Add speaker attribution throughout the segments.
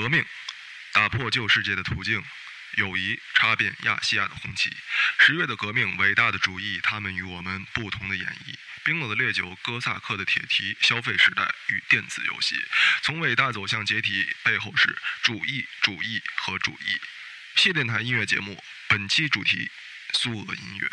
Speaker 1: 革命，打破旧世界的途径；友谊，插遍亚细亚的红旗。十月的革命，伟大的主义，他们与我们不同的演绎。冰冷的烈酒，哥萨克的铁蹄，消费时代与电子游戏。从伟大走向解体，背后是主义、主义和主义。谢电台音乐节目，本期主题：苏俄音乐。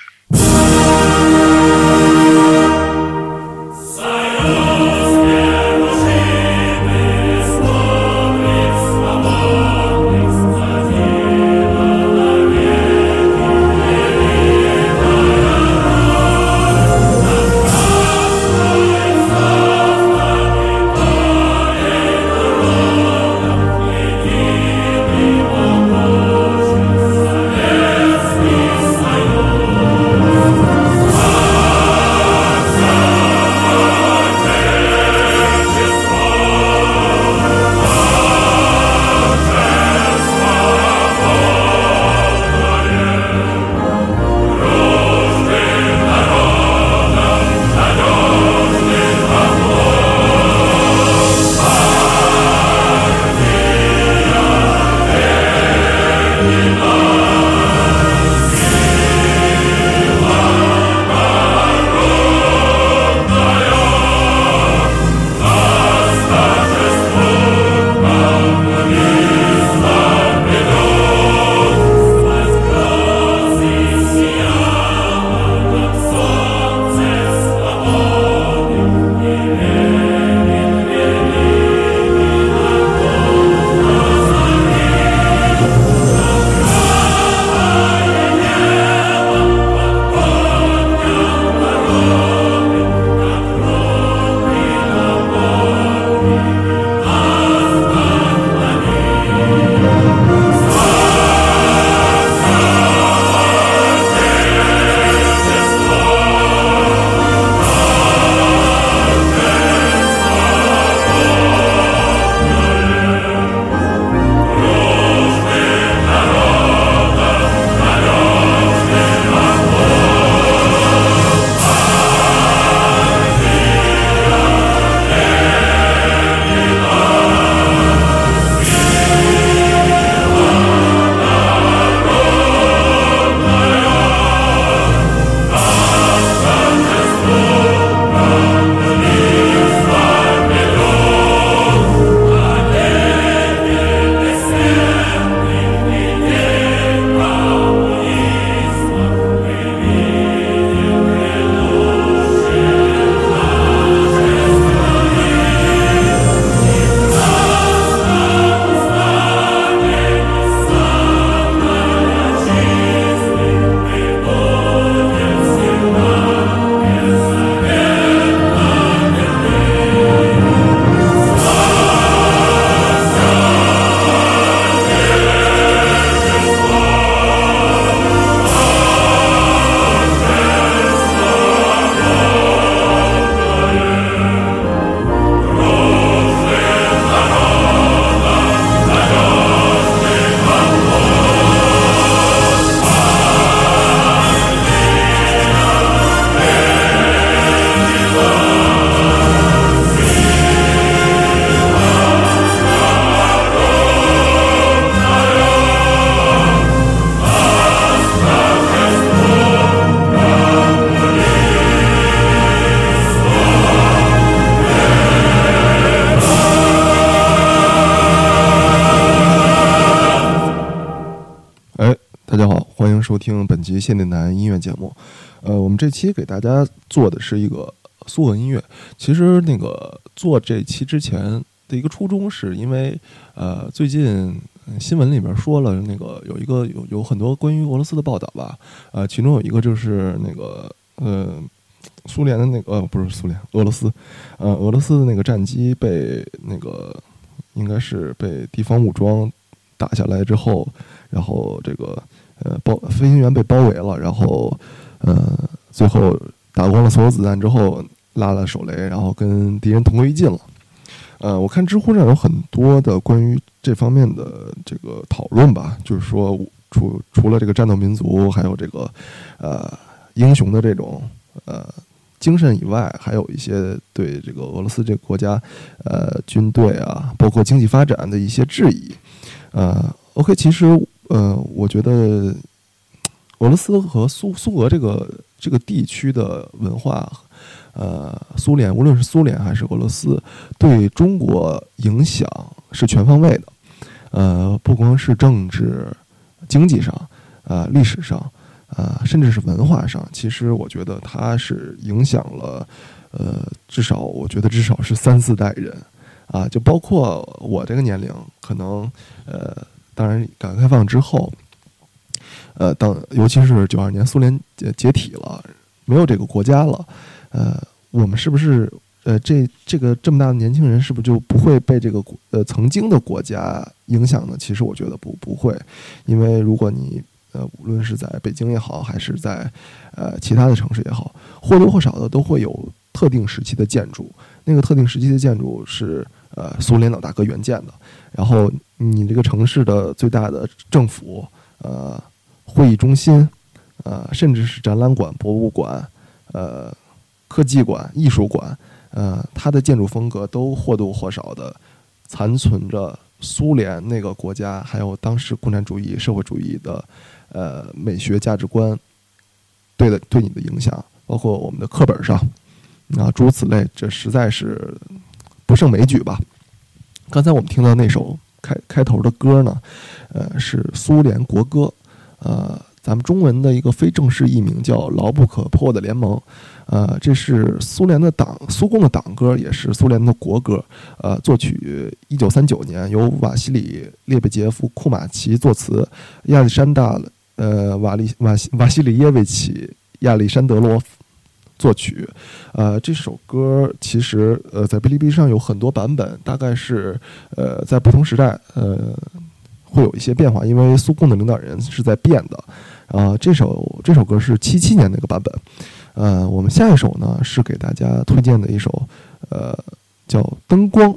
Speaker 1: 收听本集现电台音乐节目。呃，我们这期给大家做的是一个苏俄音乐。其实那个做这期之前的一个初衷，是因为呃，最近新闻里面说了，那个有一个有有很多关于俄罗斯的报道吧。呃，其中有一个就是那个呃，苏联的那个呃不是苏联，俄罗斯，呃，俄罗斯的那个战机被那个应该是被地方武装打下来之后。然后这个呃包飞行员被包围了，然后呃最后打光了所有子弹之后拉了手雷，然后跟敌人同归于尽了。呃，我看知乎上有很多的关于这方面的这个讨论吧，就是说除除了这个战斗民族，还有这个呃英雄的这种呃精神以外，还有一些对这个俄罗斯这个国家，呃，军队啊，包括经济发展的一些质疑。呃，OK，其实呃，我觉得俄罗斯和苏苏俄这个这个地区的文化，呃，苏联无论是苏联还是俄罗斯，对中国影响是全方位的。呃，不光是政治、经济上，呃，历史上。啊，甚至是文化上，其实我觉得它是影响了，呃，至少我觉得至少是三四代人，啊，就包括我这个年龄，可能，呃，当然改革开放之后，呃，当尤其是九二年苏联解解体了，没有这个国家了，呃，我们是不是，呃，这这个这么大的年轻人，是不是就不会被这个国呃曾经的国家影响呢？其实我觉得不不会，因为如果你。呃，无论是在北京也好，还是在呃其他的城市也好，或多或少的都会有特定时期的建筑。那个特定时期的建筑是呃苏联老大哥原建的。然后你这个城市的最大的政府、呃会议中心、呃甚至是展览馆、博物馆、呃科技馆、艺术馆，呃它的建筑风格都或多或少的残存着苏联那个国家，还有当时共产主义、社会主义的。呃，美学价值观对的对你的影响，包括我们的课本上啊，诸如此类，这实在是不胜枚举吧。刚才我们听到那首开开头的歌呢，呃，是苏联国歌，呃，咱们中文的一个非正式译名叫《牢不可破的联盟》，呃，这是苏联的党苏共的党歌，也是苏联的国歌。呃，作曲一九三九年由瓦西里列贝杰夫库马奇作词，亚历山大。呃，瓦利瓦西瓦西里耶维奇亚历山德罗作曲，呃，这首歌其实呃在哔哩哔哩上有很多版本，大概是呃在不同时代呃会有一些变化，因为苏共的领导人是在变的。啊，这首这首歌是七七年那个版本。呃，我们下一首呢是给大家推荐的一首，呃，叫《灯光》。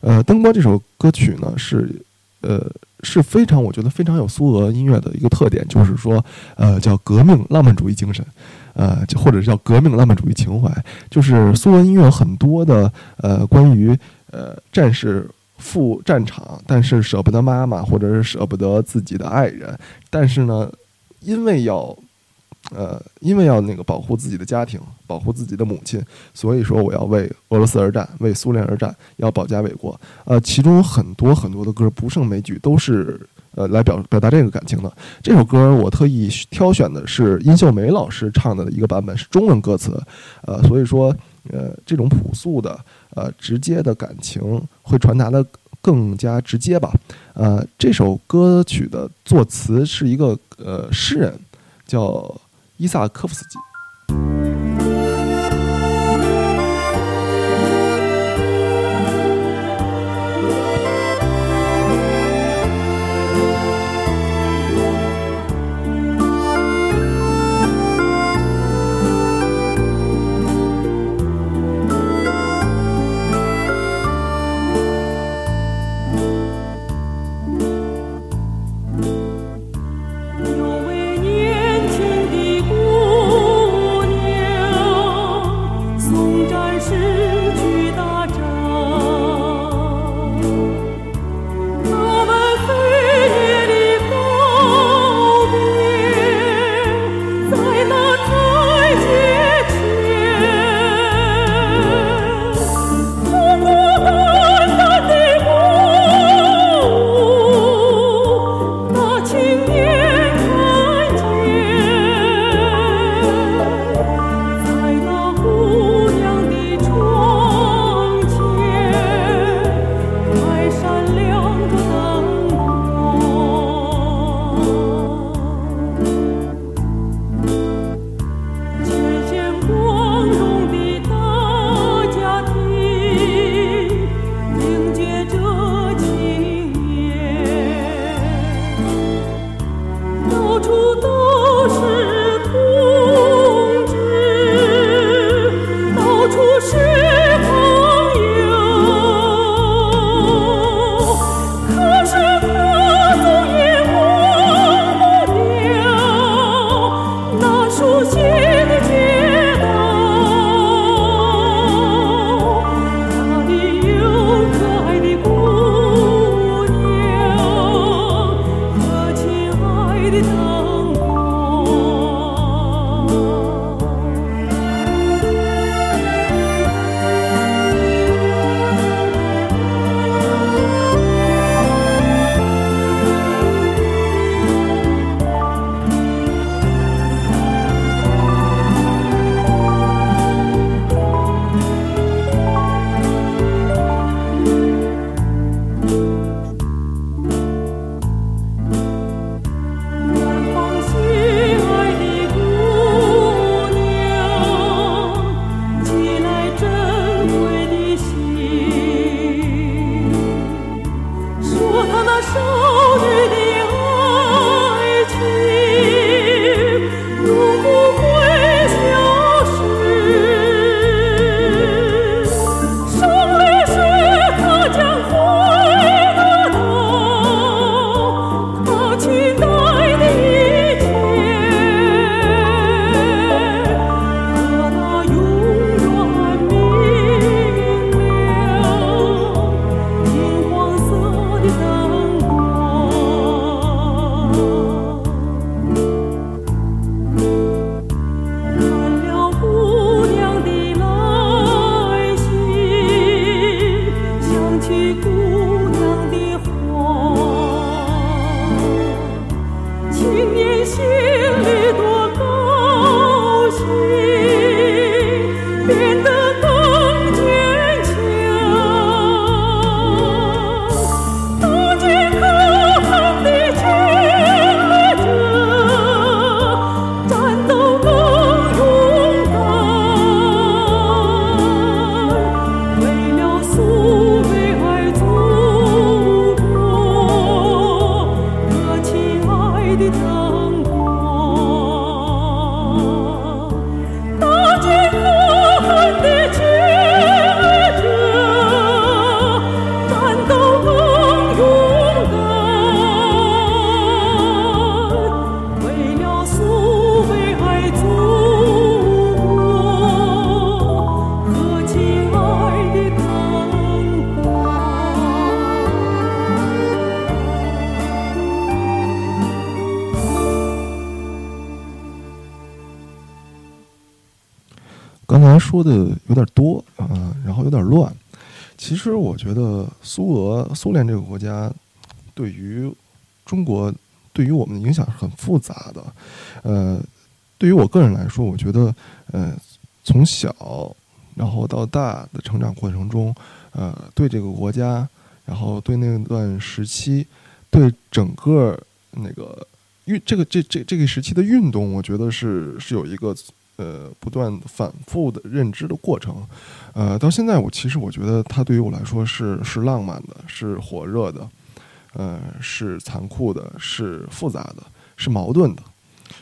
Speaker 1: 呃，《灯光》这首歌曲呢是呃。是非常，我觉得非常有苏俄音乐的一个特点，就是说，呃，叫革命浪漫主义精神，呃，就或者叫革命浪漫主义情怀。就是苏俄音乐很多的，呃，关于呃战士赴战场，但是舍不得妈妈，或者是舍不得自己的爱人，但是呢，因为要。呃，因为要那个保护自己的家庭，保护自己的母亲，所以说我要为俄罗斯而战，为苏联而战，要保家卫国。呃，其中很多很多的歌不胜枚举，都是呃来表表达这个感情的。这首歌我特意挑选的是殷秀梅老师唱的一个版本，是中文歌词。呃，所以说呃这种朴素的呃直接的感情会传达的更加直接吧。呃，这首歌曲的作词是一个呃诗人，叫。伊萨科夫斯基。说的有点多啊，然后有点乱。其实我觉得苏俄、苏联这个国家对于中国、对于我们的影响是很复杂的。呃，对于我个人来说，我觉得呃，从小然后到大的成长过程中，呃，对这个国家，然后对那段时期，对整个那个运这个这这这个时期的运动，我觉得是是有一个。呃，不断反复的认知的过程，呃，到现在我其实我觉得它对于我来说是是浪漫的，是火热的，呃，是残酷的，是复杂的，是矛盾的。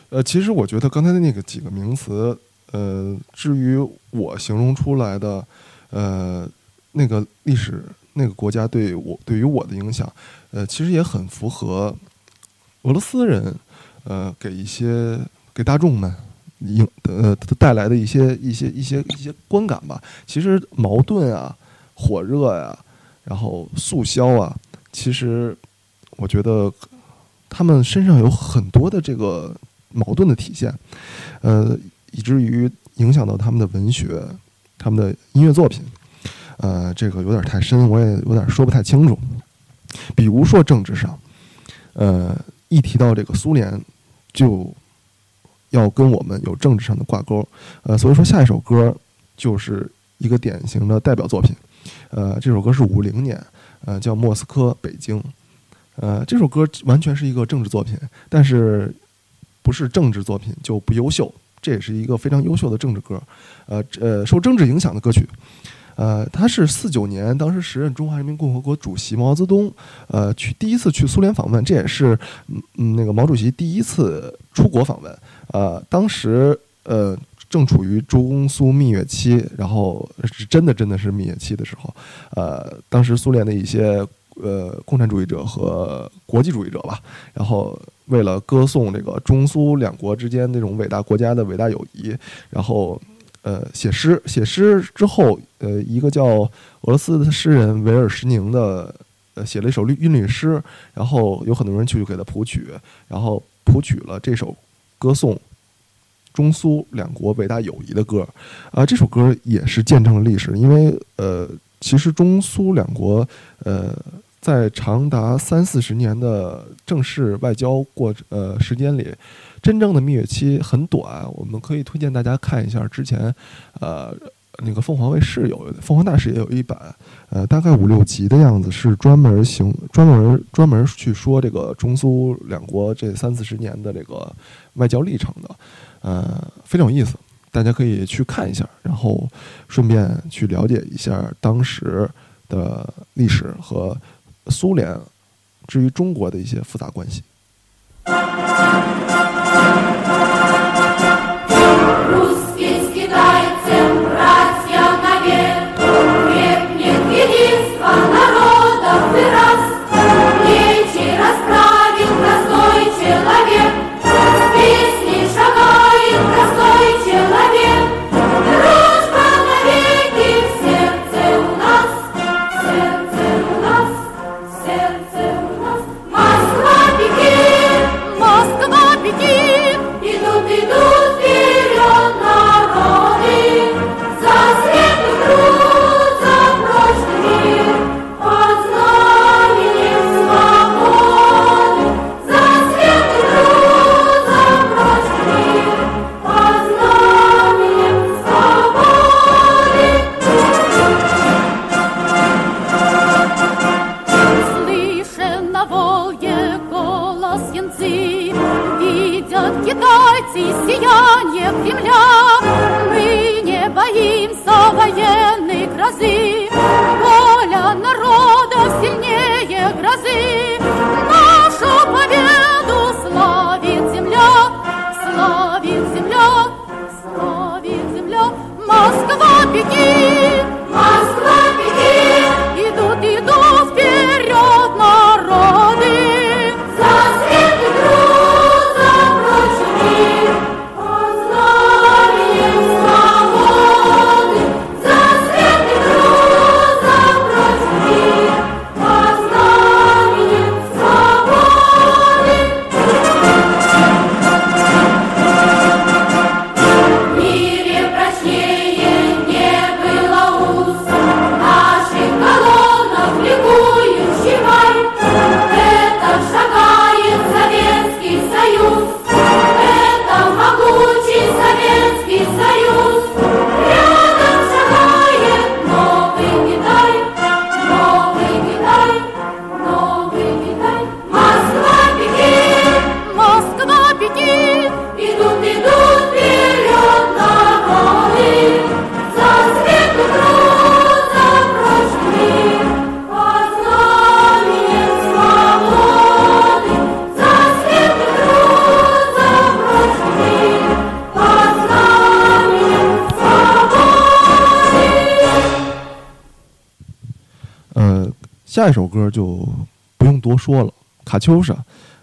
Speaker 1: 呃，其实我觉得刚才的那个几个名词，呃，至于我形容出来的，呃，那个历史那个国家对我对于我的影响，呃，其实也很符合俄罗斯人，呃，给一些给大众们。影呃带来的一些一些一些一些观感吧，其实矛盾啊、火热呀，然后速销啊，其实我觉得他们身上有很多的这个矛盾的体现，呃，以至于影响到他们的文学、他们的音乐作品，呃，这个有点太深，我也有点说不太清楚。比如说政治上，呃，一提到这个苏联就。要跟我们有政治上的挂钩，呃，所以说下一首歌就是一个典型的代表作品，呃，这首歌是五零年，呃，叫《莫斯科北京》，呃，这首歌完全是一个政治作品，但是不是政治作品就不优秀，这也是一个非常优秀的政治歌，呃呃，受政治影响的歌曲。呃，他是四九年，当时时任中华人民共和国主席毛泽东，呃，去第一次去苏联访问，这也是嗯嗯那个毛主席第一次出国访问。呃，当时呃正处于中苏蜜月期，然后是真的真的是蜜月期的时候，呃，当时苏联的一些呃共产主义者和国际主义者吧，然后为了歌颂这个中苏两国之间那种伟大国家的伟大友谊，然后。呃，写诗，写诗之后，呃，一个叫俄罗斯的诗人维尔什宁的，呃，写了一首律韵律诗，然后有很多人去给他谱曲，然后谱曲了这首歌颂中苏两国伟大友谊的歌，啊，这首歌也是见证了历史，因为呃，其实中苏两国，呃，在长达三四十年的正式外交过呃时间里。真正的蜜月期很短，我们可以推荐大家看一下之前，呃，那个凤凰卫视有，凤凰大使也有一版，呃，大概五六集的样子，是专门行专门专门去说这个中苏两国这三四十年的这个外交历程的，呃，非常有意思，大家可以去看一下，然后顺便去了解一下当时的历史和苏联至于中国的一些复杂关系。下一首歌就不用多说了，《卡秋莎》。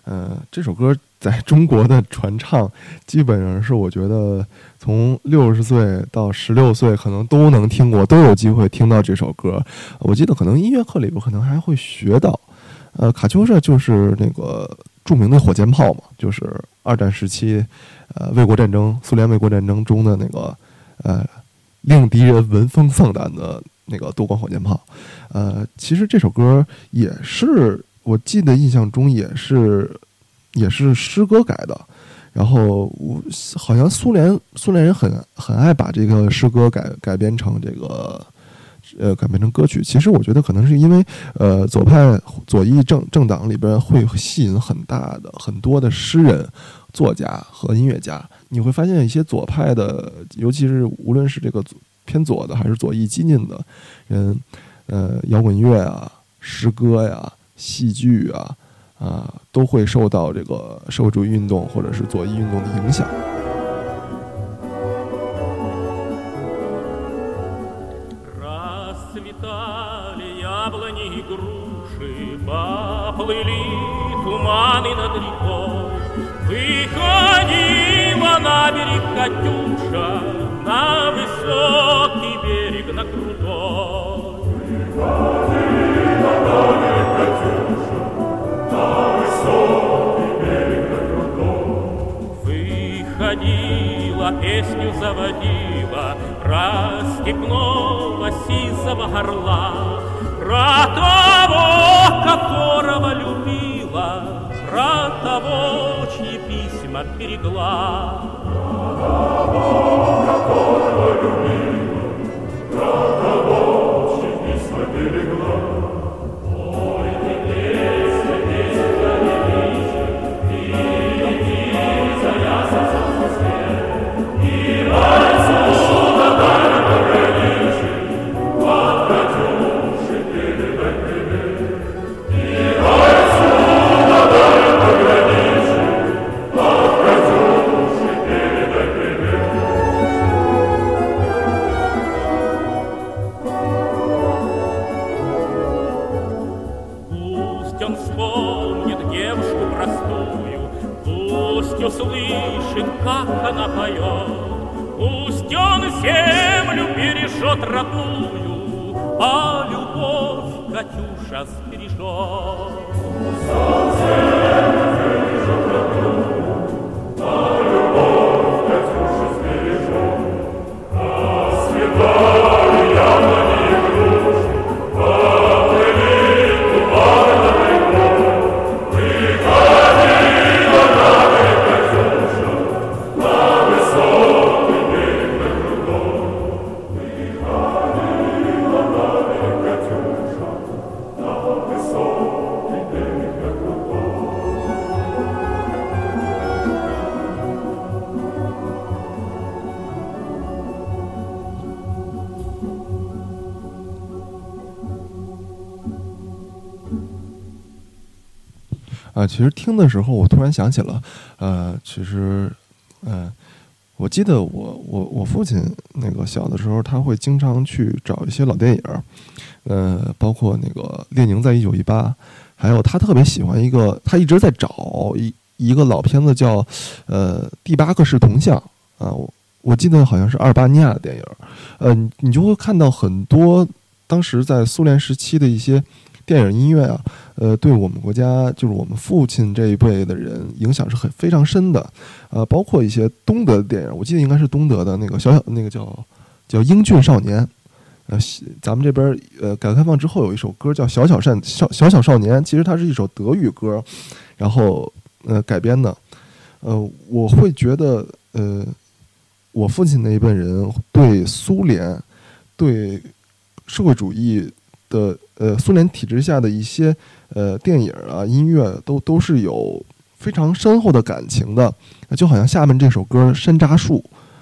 Speaker 1: 呃，这首歌在中国的传唱，基本上是我觉得从六十岁到十六岁，可能都能听过，都有机会听到这首歌。我记得可能音乐课里边可能还会学到。呃，卡秋莎就是那个著名的火箭炮嘛，就是二战时期，呃，卫国战争，苏联卫国战争中的那个，呃，令敌人闻风丧胆的那个多管火箭炮。呃，其实这首歌也是我记得印象中也是也是诗歌改的，然后我好像苏联苏联人很很爱把这个诗歌改改编成这个。呃，改编成歌曲，其实我觉得可能是因为，呃，左派左翼政政党里边会吸引很大的很多的诗人、作家和音乐家。你会发现一些左派的，尤其是无论是这个左偏左的还是左翼激进的人，呃，摇滚乐啊、诗歌呀、戏剧啊，啊，都会受到这个社会主义运动或者是左翼运动的影响。
Speaker 2: плыли туманы над рекой. Выходила на берег Катюша, Выходила, песню заводила, про степного сизого горла, про того, которого любила, про того, чьи письма берегла. Про того, которого
Speaker 1: 其实听的时候，我突然想起了，呃，其实，嗯，我记得我我我父亲那个小的时候，他会经常去找一些老电影，呃，包括那个《列宁在一九一八》，还有他特别喜欢一个，他一直在找一一个老片子叫，呃，《第八个是铜像》啊，我我记得好像是阿尔巴尼亚的电影，呃，你就会看到很多当时在苏联时期的一些。电影音乐啊，呃，对我们国家就是我们父亲这一辈的人影响是很非常深的，呃，包括一些东德的电影，我记得应该是东德的那个小小 那个叫叫《英俊少年》，呃，咱们这边呃改革开放之后有一首歌叫《小小善小小小少年》，其实它是一首德语歌，然后呃改编的，呃，我会觉得呃，我父亲那一辈人对苏联对社会主义。的呃，苏联体制下的一些呃电影啊、音乐都都是有非常深厚的感情的，就好像下面这首歌《山楂树》，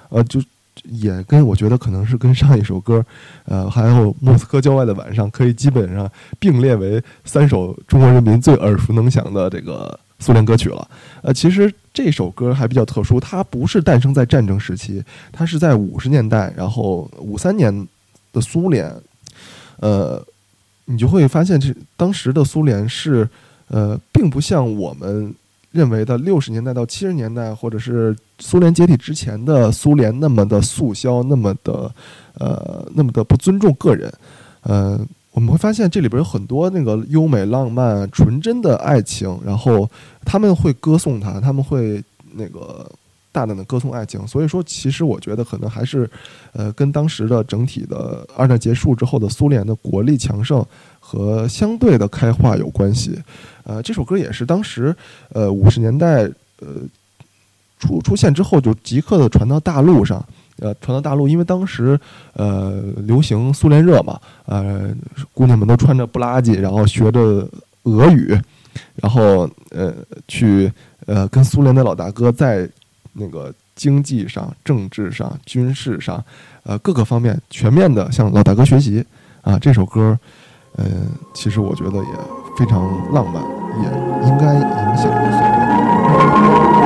Speaker 1: 呃，就也跟我觉得可能是跟上一首歌，呃，还有《莫斯科郊外的晚上》可以基本上并列为三首中国人民最耳熟能详的这个苏联歌曲了。呃，其实这首歌还比较特殊，它不是诞生在战争时期，它是在五十年代，然后五三年的苏联，呃。
Speaker 3: 你就会发现，这当时的苏联是呃，并不像我们认为的六十年代到七十年代，或者是苏联解体之前的苏联那么的速销，那么的呃，那么的不尊重个人。呃，我们会发现这里边有很多那个优美、浪漫、纯真的爱情，然后他们会歌颂它，他们会那个大胆的歌颂爱情。所以说，其实我觉得可能还是呃，跟当时的整体的二战结束之后的苏联的国力强盛和相对的开化有关系。呃，这首歌也是当时呃五十年代呃出出现之后就即刻的传到大陆上。呃，传到大陆，因为当时，呃，流行苏联热嘛，呃，姑娘们都穿着布拉吉，然后学着俄语，然后呃，去呃跟苏联的老大哥在那个经济上、政治上、军事上，呃各个方面全面的向老大哥学习啊。这首歌，嗯，其实我觉得也非常浪漫，也应该影响很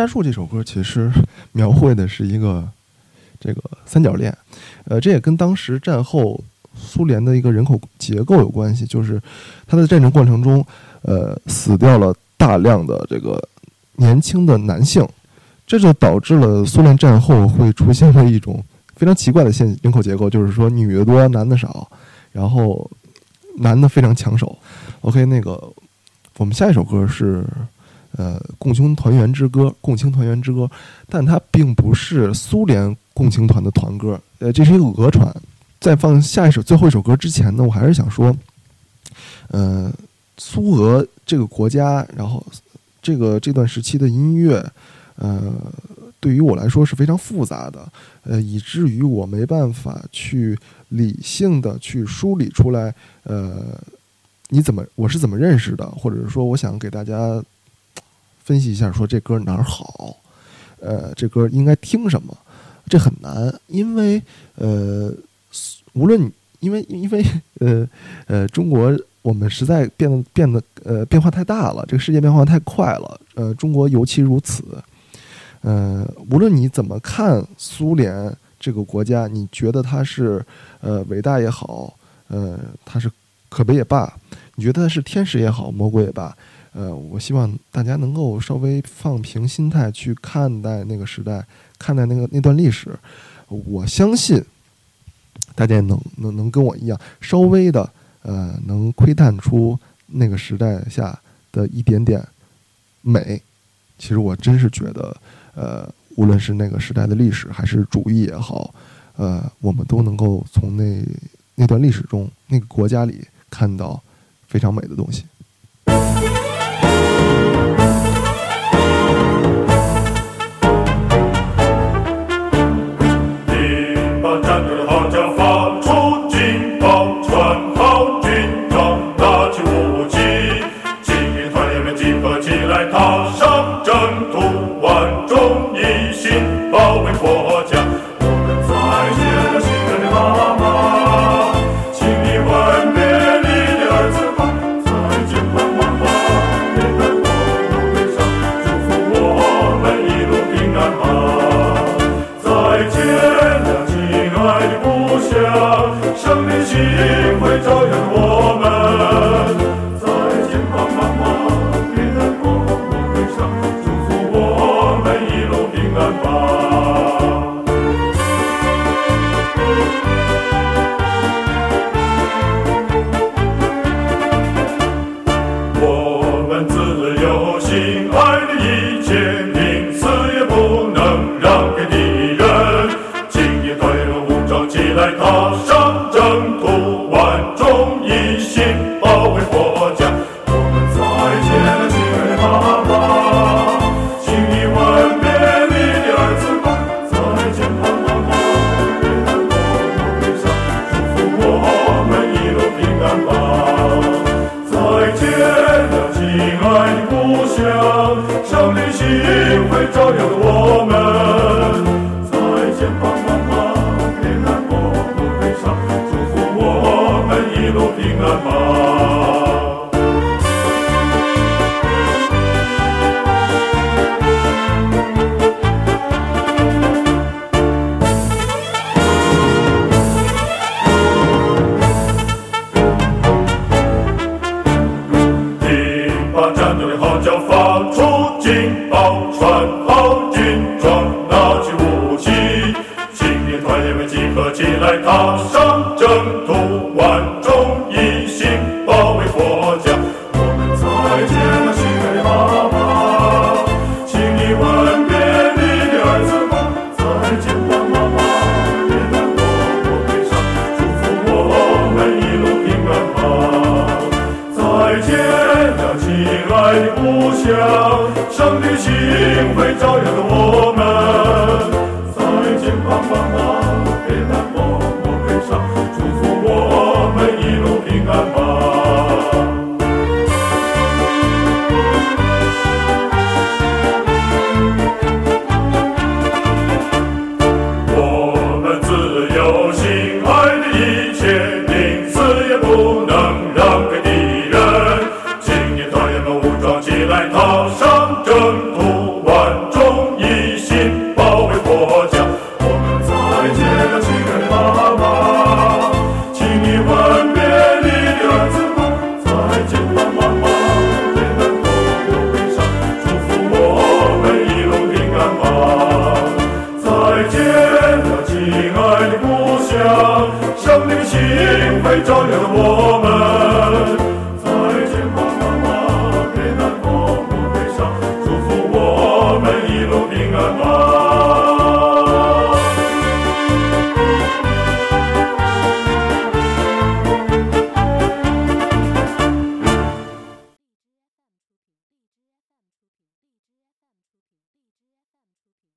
Speaker 1: 楂树》这首歌其实 描绘的是一个这个三角恋，呃，这也跟当时战后苏联的一个人口结构有关系，就是它的战争过程中，呃，死掉了大量的这个年轻的男性，这就导致了苏联战后会出现了一种非常奇怪的现人口结构，就是说女的多，男的少，然后男的非常抢手。OK，那个我们下一首歌是。呃，共青团员之歌，共青团员之歌，但它并不是苏联共青团的团歌，呃，这是一个俄传。在放下一首最后一首歌之前呢，我还是想说，呃，苏俄这个国家，然后这个这段时期的音乐，呃，对于我来说是非常复杂的，呃，以至于我没办法去理性的去梳理出来，呃，你怎么我是怎么认识的，或者说我想给大家。分析一下，说这歌哪儿好？呃，这歌应该听什么？这很难，因为呃，无论因为因为呃呃，中国我们实在变得变得呃变化太大了，这个世界变化太快了。呃，中国尤其如此。呃，无论你怎么看苏联这个国家，你觉得它是呃伟大也好，呃，它是可悲也罢，你觉得它是天使也好，魔鬼也罢。呃，我希望大家能够稍微放平心态去看待那个时代，看待那个那段历史。我相信大家能能能跟我一样，稍微的呃，能窥探出那个时代下的一点点美。其实我真是觉得，呃，无论是那个时代的历史，还是主义也好，呃，我们都能够从那那段历史中，那个国家里看到非常美的东西。
Speaker 4: 爱的一路平安吧